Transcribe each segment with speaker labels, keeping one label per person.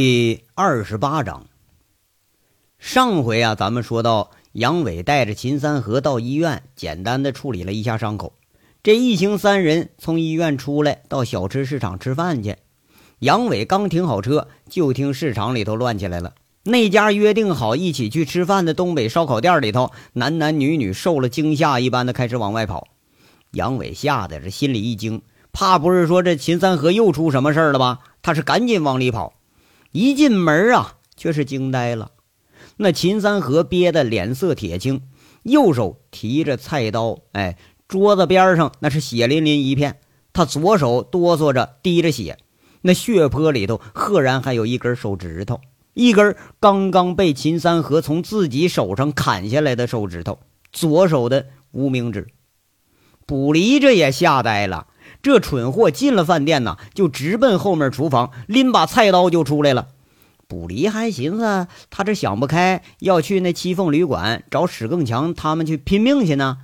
Speaker 1: 第二十八章。上回啊，咱们说到杨伟带着秦三河到医院，简单的处理了一下伤口。这一行三人从医院出来，到小吃市场吃饭去。杨伟刚停好车，就听市场里头乱起来了。那家约定好一起去吃饭的东北烧烤店里头，男男女女受了惊吓一般的开始往外跑。杨伟吓得这心里一惊，怕不是说这秦三河又出什么事儿了吧？他是赶紧往里跑。一进门啊，却是惊呆了。那秦三河憋得脸色铁青，右手提着菜刀，哎，桌子边上那是血淋淋一片。他左手哆嗦着滴着血，那血泊里头赫然还有一根手指头，一根刚刚被秦三河从自己手上砍下来的手指头，左手的无名指。卜离这也吓呆了，这蠢货进了饭店呐，就直奔后面厨房，拎把菜刀就出来了。卜离还寻思他这想不开，要去那七凤旅馆找史更强他们去拼命去呢。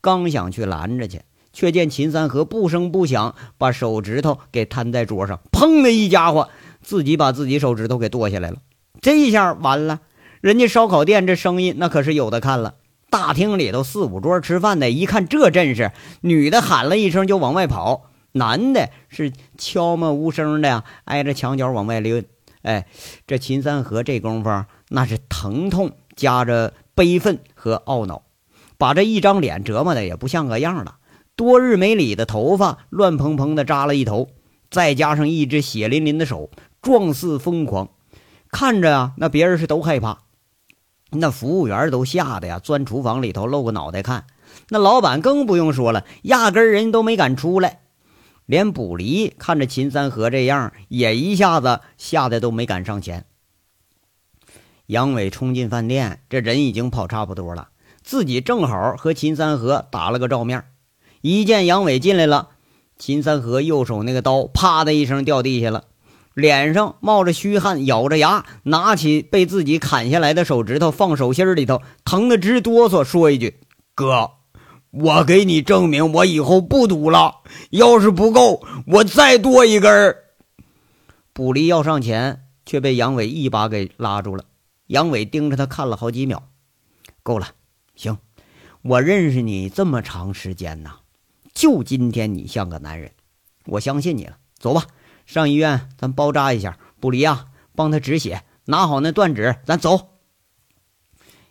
Speaker 1: 刚想去拦着去，却见秦三河不声不响把手指头给摊在桌上，砰的一家伙，自己把自己手指头给剁下来了。这一下完了，人家烧烤店这生意那可是有的看了。大厅里头四五桌吃饭的，一看这阵势，女的喊了一声就往外跑，男的是悄默无声的，挨着墙角往外溜。哎，这秦三河这功夫那是疼痛夹着悲愤和懊恼，把这一张脸折磨的也不像个样了。多日没理的头发乱蓬蓬的扎了一头，再加上一只血淋淋的手，状似疯狂。看着啊，那别人是都害怕，那服务员都吓得呀，钻厨房里头露个脑袋看。那老板更不用说了，压根人都没敢出来。连卜离看着秦三河这样，也一下子吓得都没敢上前。杨伟冲进饭店，这人已经跑差不多了，自己正好和秦三河打了个照面。一见杨伟进来了，秦三河右手那个刀啪的一声掉地下了，脸上冒着虚汗，咬着牙，拿起被自己砍下来的手指头放手心里头，疼得直哆嗦，说一句：“哥。”我给你证明，我以后不赌了。要是不够，我再多一根儿。卜离要上前，却被杨伟一把给拉住了。杨伟盯着他看了好几秒，够了，行，我认识你这么长时间呐，就今天你像个男人，我相信你了。走吧，上医院咱包扎一下。卜离啊，帮他止血，拿好那断指，咱走。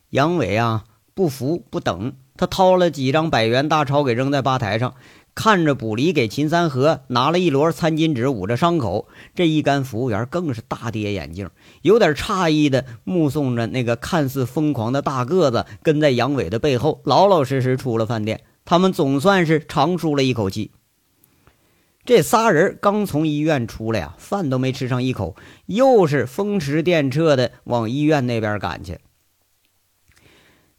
Speaker 1: 杨伟啊，不服不等。他掏了几张百元大钞给扔在吧台上，看着卜离给秦三河拿了一摞餐巾纸捂着伤口，这一干服务员更是大跌眼镜，有点诧异的目送着那个看似疯狂的大个子跟在杨伟的背后，老老实实出了饭店。他们总算是长舒了一口气。这仨人刚从医院出来啊，饭都没吃上一口，又是风驰电掣的往医院那边赶去。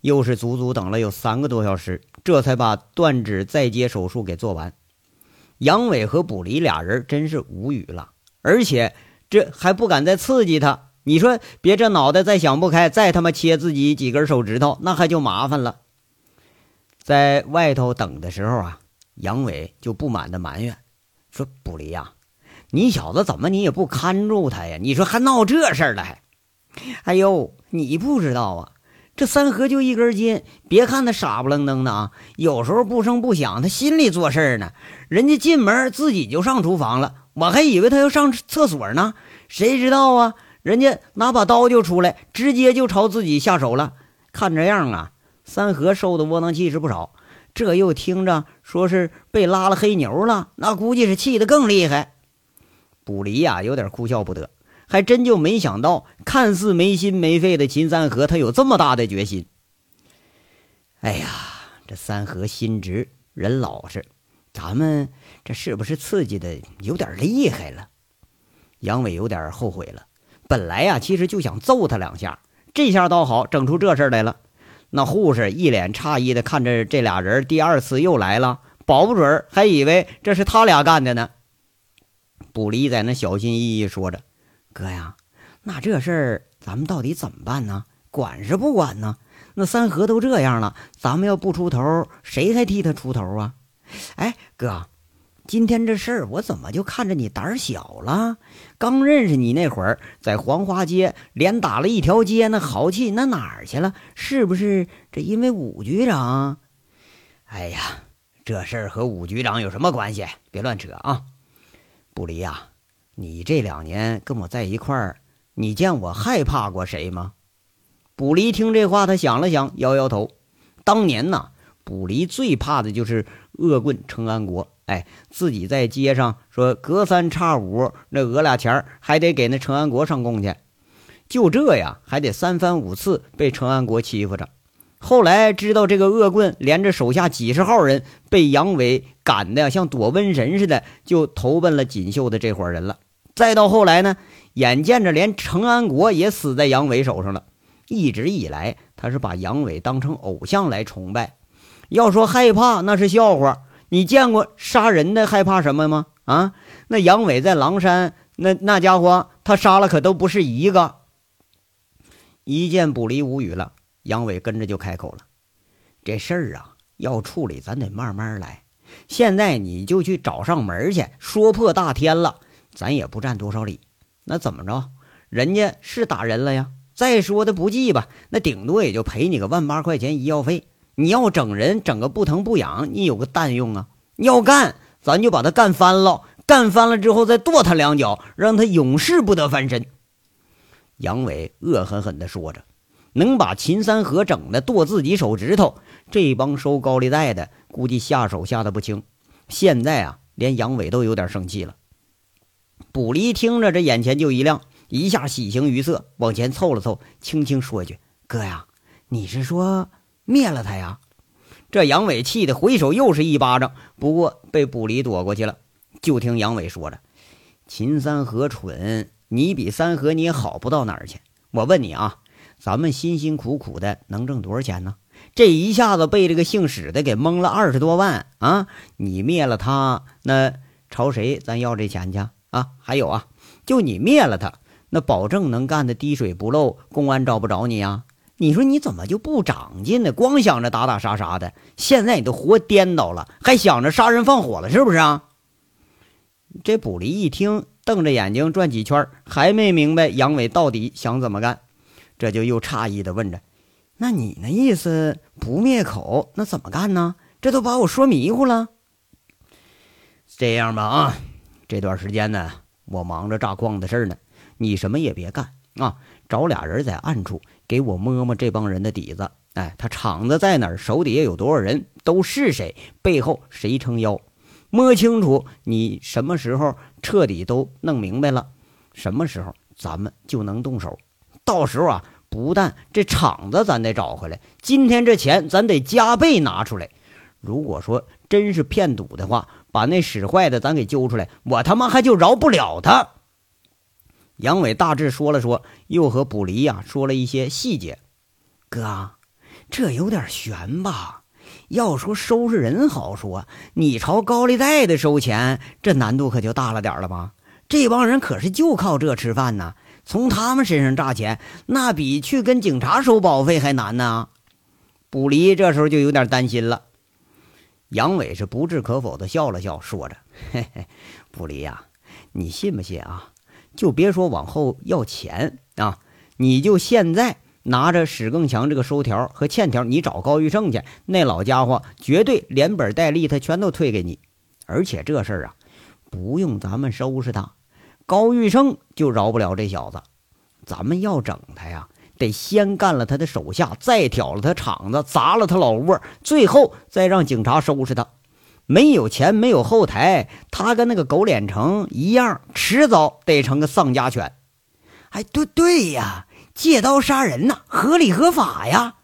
Speaker 1: 又是足足等了有三个多小时，这才把断指再接手术给做完。杨伟和卜离俩人真是无语了，而且这还不敢再刺激他。你说别这脑袋再想不开，再他妈切自己几根手指头，那还就麻烦了。在外头等的时候啊，杨伟就不满的埋怨说：“卜离呀，你小子怎么你也不看住他呀？你说还闹这事儿了还？哎呦，你不知道啊。”这三河就一根筋，别看他傻不愣登的啊，有时候不声不响，他心里做事呢。人家进门自己就上厨房了，我还以为他要上厕所呢，谁知道啊？人家拿把刀就出来，直接就朝自己下手了。看这样啊，三河受的窝囊气是不少，这又听着说是被拉了黑牛了，那估计是气得更厉害。卜离呀，有点哭笑不得。还真就没想到，看似没心没肺的秦三河，他有这么大的决心。哎呀，这三河心直，人老实，咱们这是不是刺激的有点厉害了？杨伟有点后悔了。本来呀，其实就想揍他两下，这下倒好，整出这事来了。那护士一脸诧异的看着这俩人，第二次又来了，保不准还以为这是他俩干的呢。卜离在那小心翼翼说着。哥呀，那这事儿咱们到底怎么办呢？管是不管呢？那三河都这样了，咱们要不出头，谁还替他出头啊？哎，哥，今天这事儿，我怎么就看着你胆儿小了？刚认识你那会儿，在黄花街连打了一条街，那豪气那哪儿去了？是不是？这因为武局长？哎呀，这事儿和武局长有什么关系？别乱扯啊！不离呀，你这两年跟我在一块儿，你见我害怕过谁吗？卜离听这话，他想了想，摇摇头。当年呐，卜离最怕的就是恶棍程安国。哎，自己在街上说隔三差五那讹俩钱还得给那程安国上供去。就这样，还得三番五次被程安国欺负着。后来知道这个恶棍连着手下几十号人被杨伟赶的像躲瘟神似的，就投奔了锦绣的这伙人了。再到后来呢，眼见着连程安国也死在杨伟手上了。一直以来，他是把杨伟当成偶像来崇拜。要说害怕，那是笑话。你见过杀人的害怕什么吗？啊，那杨伟在狼山，那那家伙他杀了可都不是一个。一见卜离无语了，杨伟跟着就开口了：“这事儿啊，要处理，咱得慢慢来。现在你就去找上门去，说破大天了，咱也不占多少理。那怎么着？人家是打人了呀。”再说的不济吧，那顶多也就赔你个万八块钱医药费。你要整人，整个不疼不痒，你有个蛋用啊！要干，咱就把他干翻了，干翻了之后再跺他两脚，让他永世不得翻身。杨伟恶狠狠地说着：“能把秦三河整的剁自己手指头，这帮收高利贷的估计下手下的不轻。现在啊，连杨伟都有点生气了。”卜离听着，这眼前就一亮。一下喜形于色，往前凑了凑，轻轻说一句：“哥呀，你是说灭了他呀？”这杨伟气得回手又是一巴掌，不过被卜离躲过去了。就听杨伟说着：“秦三河蠢，你比三河你也好不到哪儿去。我问你啊，咱们辛辛苦苦的能挣多少钱呢？这一下子被这个姓史的给蒙了二十多万啊！你灭了他，那朝谁咱要这钱去啊？还有啊，就你灭了他。”那保证能干的滴水不漏，公安找不着你呀？你说你怎么就不长进呢？光想着打打杀杀的，现在你都活颠倒了，还想着杀人放火了，是不是啊？这卜离一听，瞪着眼睛转几圈，还没明白杨伟到底想怎么干，这就又诧异的问着：“那你那意思不灭口，那怎么干呢？这都把我说迷糊了。”这样吧，啊，这段时间呢，我忙着炸矿的事呢。你什么也别干啊，找俩人在暗处给我摸摸这帮人的底子。哎，他厂子在哪儿？手底下有多少人？都是谁？背后谁撑腰？摸清楚，你什么时候彻底都弄明白了，什么时候咱们就能动手。到时候啊，不但这厂子咱得找回来，今天这钱咱得加倍拿出来。如果说真是骗赌的话，把那使坏的咱给揪出来，我他妈还就饶不了他。杨伟大致说了说，又和卜离呀说了一些细节。哥，这有点悬吧？要说收拾人好说，你朝高利贷的收钱，这难度可就大了点了吧？这帮人可是就靠这吃饭呢，从他们身上榨钱，那比去跟警察收保费还难呢。卜离这时候就有点担心了。杨伟是不置可否的笑了笑，说着：“嘿嘿，卜离呀，你信不信啊？”就别说往后要钱啊，你就现在拿着史更强这个收条和欠条，你找高玉胜去，那老家伙绝对连本带利，他全都退给你。而且这事儿啊，不用咱们收拾他，高玉胜就饶不了这小子。咱们要整他呀，得先干了他的手下，再挑了他厂子，砸了他老窝，最后再让警察收拾他。没有钱，没有后台，他跟那个狗脸城一样，迟早得成个丧家犬。哎，对对呀，借刀杀人呐，合理合法呀。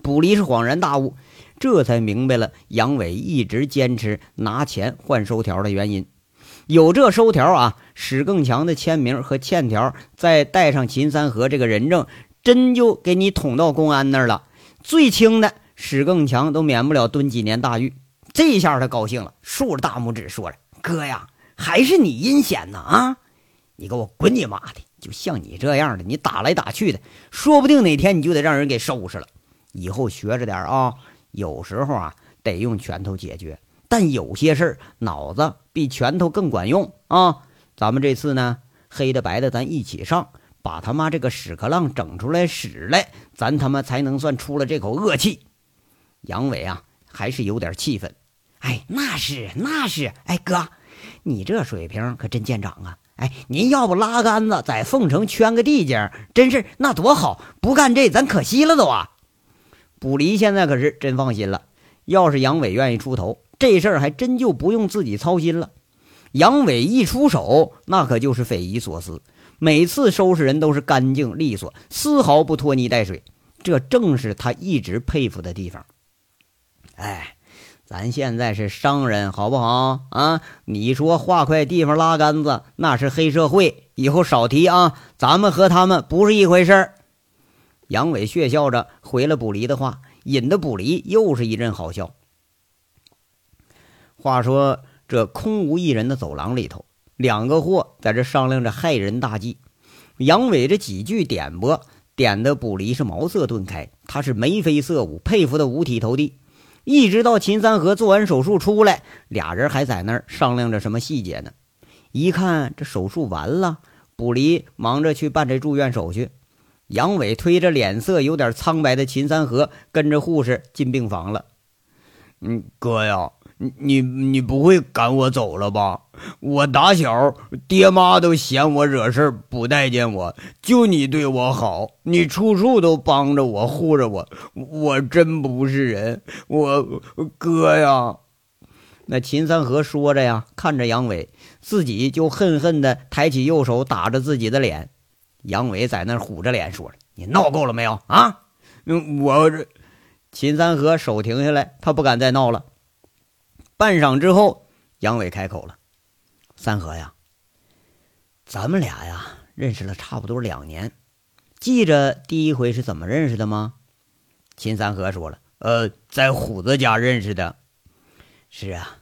Speaker 1: 卜离是恍然大悟，这才明白了杨伟一直坚持拿钱换收条的原因。有这收条啊，史更强的签名和欠条，再带上秦三河这个人证，真就给你捅到公安那儿了。最轻的，史更强都免不了蹲几年大狱。这下他高兴了，竖着大拇指说着：“哥呀，还是你阴险呢啊！你给我滚你妈的！就像你这样的，你打来打去的，说不定哪天你就得让人给收拾了。以后学着点啊，有时候啊得用拳头解决，但有些事儿脑子比拳头更管用啊！咱们这次呢，黑的白的咱一起上，把他妈这个屎壳郎整出来使来，咱他妈才能算出了这口恶气。杨伟啊，还是有点气愤。哎，那是那是，哎哥，你这水平可真见长啊！哎，您要不拉杆子在凤城圈个地界，真是那多好！不干这，咱可惜了都啊！卜离现在可是真放心了。要是杨伟愿意出头，这事儿还真就不用自己操心了。杨伟一出手，那可就是匪夷所思，每次收拾人都是干净利索，丝毫不拖泥带水。这正是他一直佩服的地方。哎。咱现在是商人，好不好啊？你说画块地方拉杆子，那是黑社会，以后少提啊！咱们和他们不是一回事儿。杨伟血笑着回了卜离的话，引得卜离又是一阵好笑。话说这空无一人的走廊里头，两个货在这商量着害人大计。杨伟这几句点拨，点的卜离是茅塞顿开，他是眉飞色舞，佩服的五体投地。一直到秦三河做完手术出来，俩人还在那儿商量着什么细节呢。一看这手术完了，卜离忙着去办这住院手续，杨伟推着脸色有点苍白的秦三河跟着护士进病房了。嗯，哥呀。你你不会赶我走了吧？我打小爹妈都嫌我惹事不待见我，就你对我好，你处处都帮着我护着我，我真不是人，我哥呀！那秦三河说着呀，看着杨伟，自己就恨恨的抬起右手打着自己的脸。杨伟在那虎着脸说着：“你闹够了没有啊？”嗯，我这秦三河手停下来，他不敢再闹了。半晌之后，杨伟开口了：“三河呀，咱们俩呀认识了差不多两年，记着第一回是怎么认识的吗？”秦三河说了：“呃，在虎子家认识的。是啊，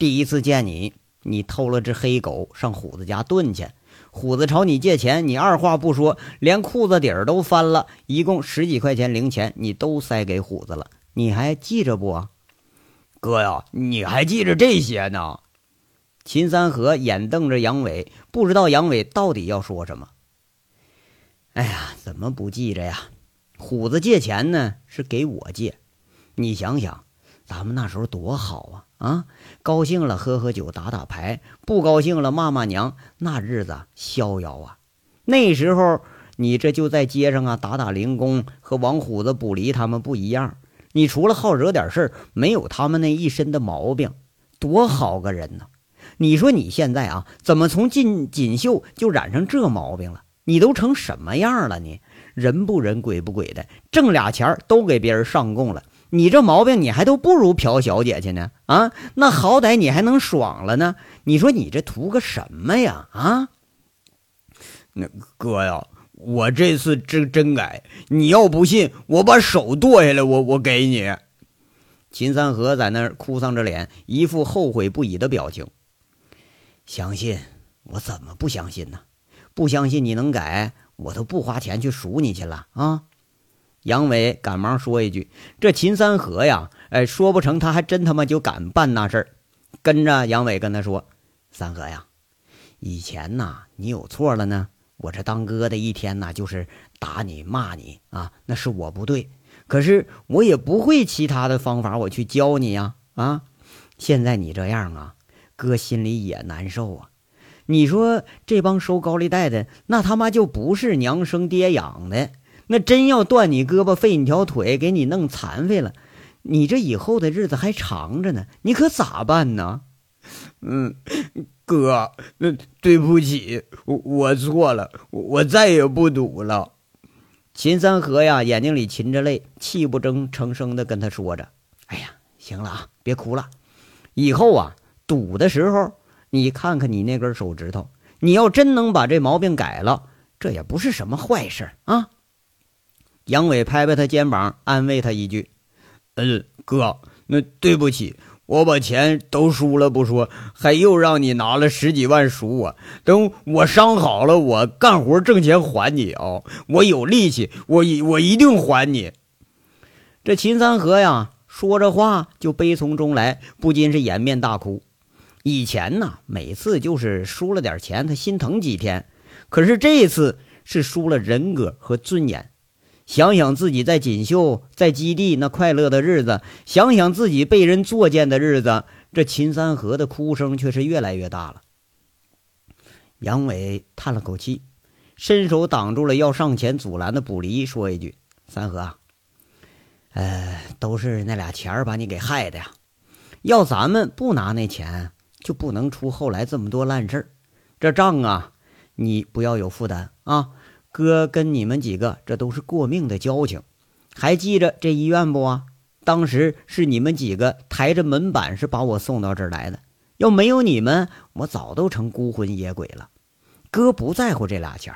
Speaker 1: 第一次见你，你偷了只黑狗上虎子家炖去，虎子朝你借钱，你二话不说，连裤子底儿都翻了，一共十几块钱零钱，你都塞给虎子了，你还记着不啊？”哥呀，你还记着这些呢？秦三河眼瞪着杨伟，不知道杨伟到底要说什么。哎呀，怎么不记着呀？虎子借钱呢，是给我借。你想想，咱们那时候多好啊！啊，高兴了喝喝酒打打牌，不高兴了骂骂娘，那日子逍遥啊。那时候你这就在街上啊打打零工，和王虎子、卜离他们不一样。你除了好惹点事儿，没有他们那一身的毛病，多好个人呢！你说你现在啊，怎么从进锦绣就染上这毛病了？你都成什么样了？你人不人鬼不鬼的，挣俩钱都给别人上供了。你这毛病，你还都不如朴小姐去呢！啊，那好歹你还能爽了呢。你说你这图个什么呀？啊，那哥呀。我这次真真改，你要不信，我把手剁下来，我我给你。秦三河在那儿哭丧着脸，一副后悔不已的表情。相信我？怎么不相信呢？不相信你能改，我都不花钱去赎你去了啊！杨伟赶忙说一句：“这秦三河呀，哎，说不成，他还真他妈就敢办那事儿。”跟着杨伟跟他说：“三河呀，以前呐，你有错了呢。”我这当哥的一天呢，就是打你骂你啊，那是我不对。可是我也不会其他的方法，我去教你呀啊！现在你这样啊，哥心里也难受啊。你说这帮收高利贷的，那他妈就不是娘生爹养的，那真要断你胳膊废你条腿，给你弄残废了，你这以后的日子还长着呢，你可咋办呢？嗯。哥，那对不起，我我错了，我再也不赌了。秦三河呀，眼睛里噙着泪，泣不争成声的跟他说着：“哎呀，行了啊，别哭了。以后啊，赌的时候，你看看你那根手指头，你要真能把这毛病改了，这也不是什么坏事啊。”杨伟拍拍他肩膀，安慰他一句：“嗯，哥，那对不起。”我把钱都输了不说，还又让你拿了十几万赎我。等我伤好了，我干活挣钱还你啊！我有力气，我一我一定还你。这秦三河呀，说着话就悲从中来，不禁是掩面大哭。以前呢，每次就是输了点钱，他心疼几天，可是这次是输了人格和尊严。想想自己在锦绣、在基地那快乐的日子，想想自己被人作践的日子，这秦三河的哭声却是越来越大了。杨伟叹了口气，伸手挡住了要上前阻拦的卜离，说一句：“三河啊，呃，都是那俩钱儿把你给害的呀！要咱们不拿那钱，就不能出后来这么多烂事儿。这账啊，你不要有负担啊。”哥跟你们几个，这都是过命的交情，还记着这医院不啊？当时是你们几个抬着门板是把我送到这儿来的，要没有你们，我早都成孤魂野鬼了。哥不在乎这俩钱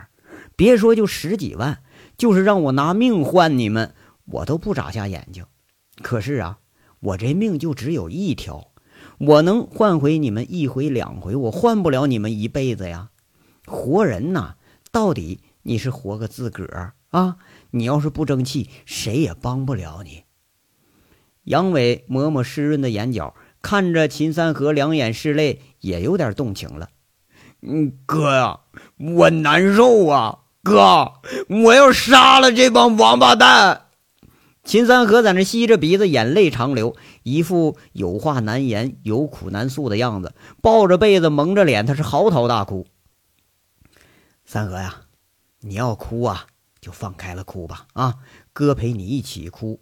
Speaker 1: 别说就十几万，就是让我拿命换你们，我都不眨下眼睛。可是啊，我这命就只有一条，我能换回你们一回两回，我换不了你们一辈子呀。活人呐，到底。你是活个自个儿啊！你要是不争气，谁也帮不了你。杨伟抹抹湿润的眼角，看着秦三河，两眼是泪，也有点动情了。嗯，哥呀，我难受啊！哥，我要杀了这帮王八蛋！秦三河在那吸着鼻子，眼泪长流，一副有话难言、有苦难诉的样子，抱着被子，蒙着脸，他是嚎啕大哭。三河呀！你要哭啊，就放开了哭吧！啊，哥陪你一起哭。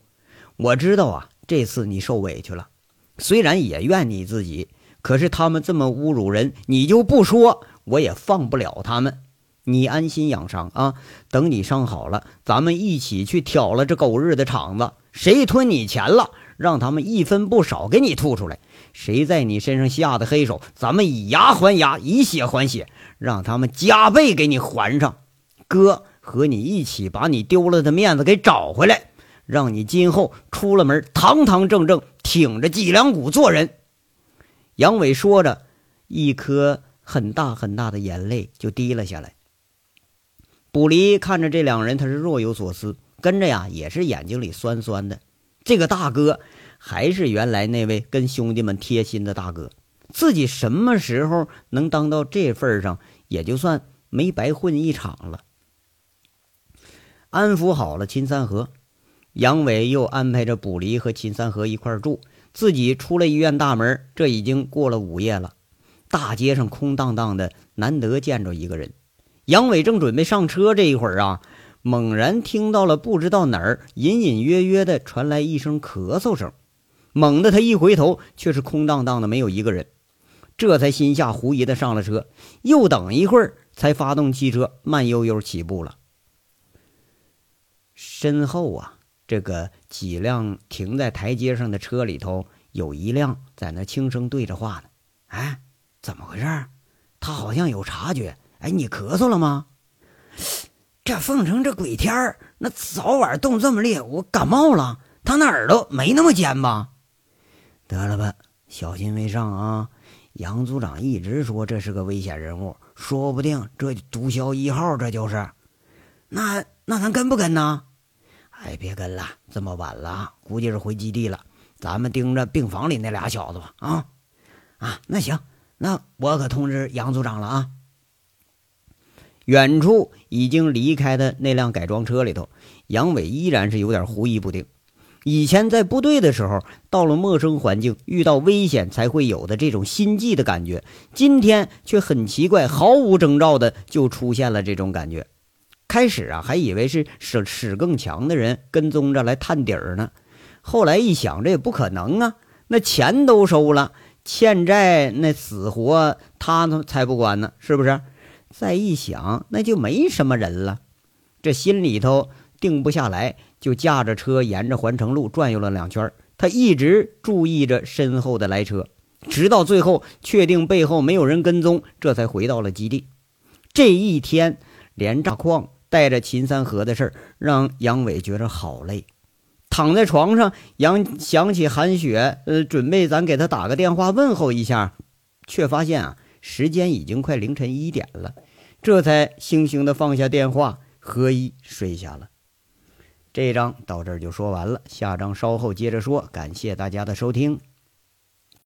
Speaker 1: 我知道啊，这次你受委屈了，虽然也怨你自己，可是他们这么侮辱人，你就不说，我也放不了他们。你安心养伤啊，等你伤好了，咱们一起去挑了这狗日的场子。谁吞你钱了，让他们一分不少给你吐出来；谁在你身上下的黑手，咱们以牙还牙，以血还血，让他们加倍给你还上。哥和你一起把你丢了的面子给找回来，让你今后出了门堂堂正正，挺着脊梁骨做人。杨伟说着，一颗很大很大的眼泪就滴了下来。卜离看着这两人，他是若有所思，跟着呀也是眼睛里酸酸的。这个大哥还是原来那位跟兄弟们贴心的大哥，自己什么时候能当到这份上，也就算没白混一场了。安抚好了秦三河，杨伟又安排着卜离和秦三河一块住，自己出了医院大门。这已经过了午夜了，大街上空荡荡的，难得见着一个人。杨伟正准备上车，这一会儿啊，猛然听到了不知道哪儿隐隐约约的传来一声咳嗽声。猛地他一回头，却是空荡荡的，没有一个人。这才心下狐疑的上了车，又等一会儿，才发动汽车，慢悠悠起步了。身后啊，这个几辆停在台阶上的车里头，有一辆在那轻声对着话呢。哎，怎么回事？他好像有察觉。哎，你咳嗽了吗？这凤城这鬼天儿，那早晚冻这么烈，我感冒了。他那耳朵没那么尖吧？得了吧，小心为上啊！杨组长一直说这是个危险人物，说不定这毒枭一号，这就是。那那咱跟不跟呢？哎，别跟了，这么晚了，估计是回基地了。咱们盯着病房里那俩小子吧。啊啊，那行，那我可通知杨组长了啊。远处已经离开的那辆改装车里头，杨伟依然是有点狐疑不定。以前在部队的时候，到了陌生环境，遇到危险才会有的这种心悸的感觉，今天却很奇怪，毫无征兆的就出现了这种感觉。开始啊，还以为是使使更强的人跟踪着来探底儿呢。后来一想，这也不可能啊！那钱都收了，欠债那死活他才不管呢，是不是？再一想，那就没什么人了。这心里头定不下来，就驾着车沿着环城路转悠了两圈。他一直注意着身后的来车，直到最后确定背后没有人跟踪，这才回到了基地。这一天连炸矿。带着秦三河的事儿，让杨伟觉着好累。躺在床上，杨想起韩雪，呃，准备咱给他打个电话问候一下，却发现啊，时间已经快凌晨一点了，这才悻悻地放下电话，合衣睡下了。这一章到这儿就说完了，下章稍后接着说。感谢大家的收听。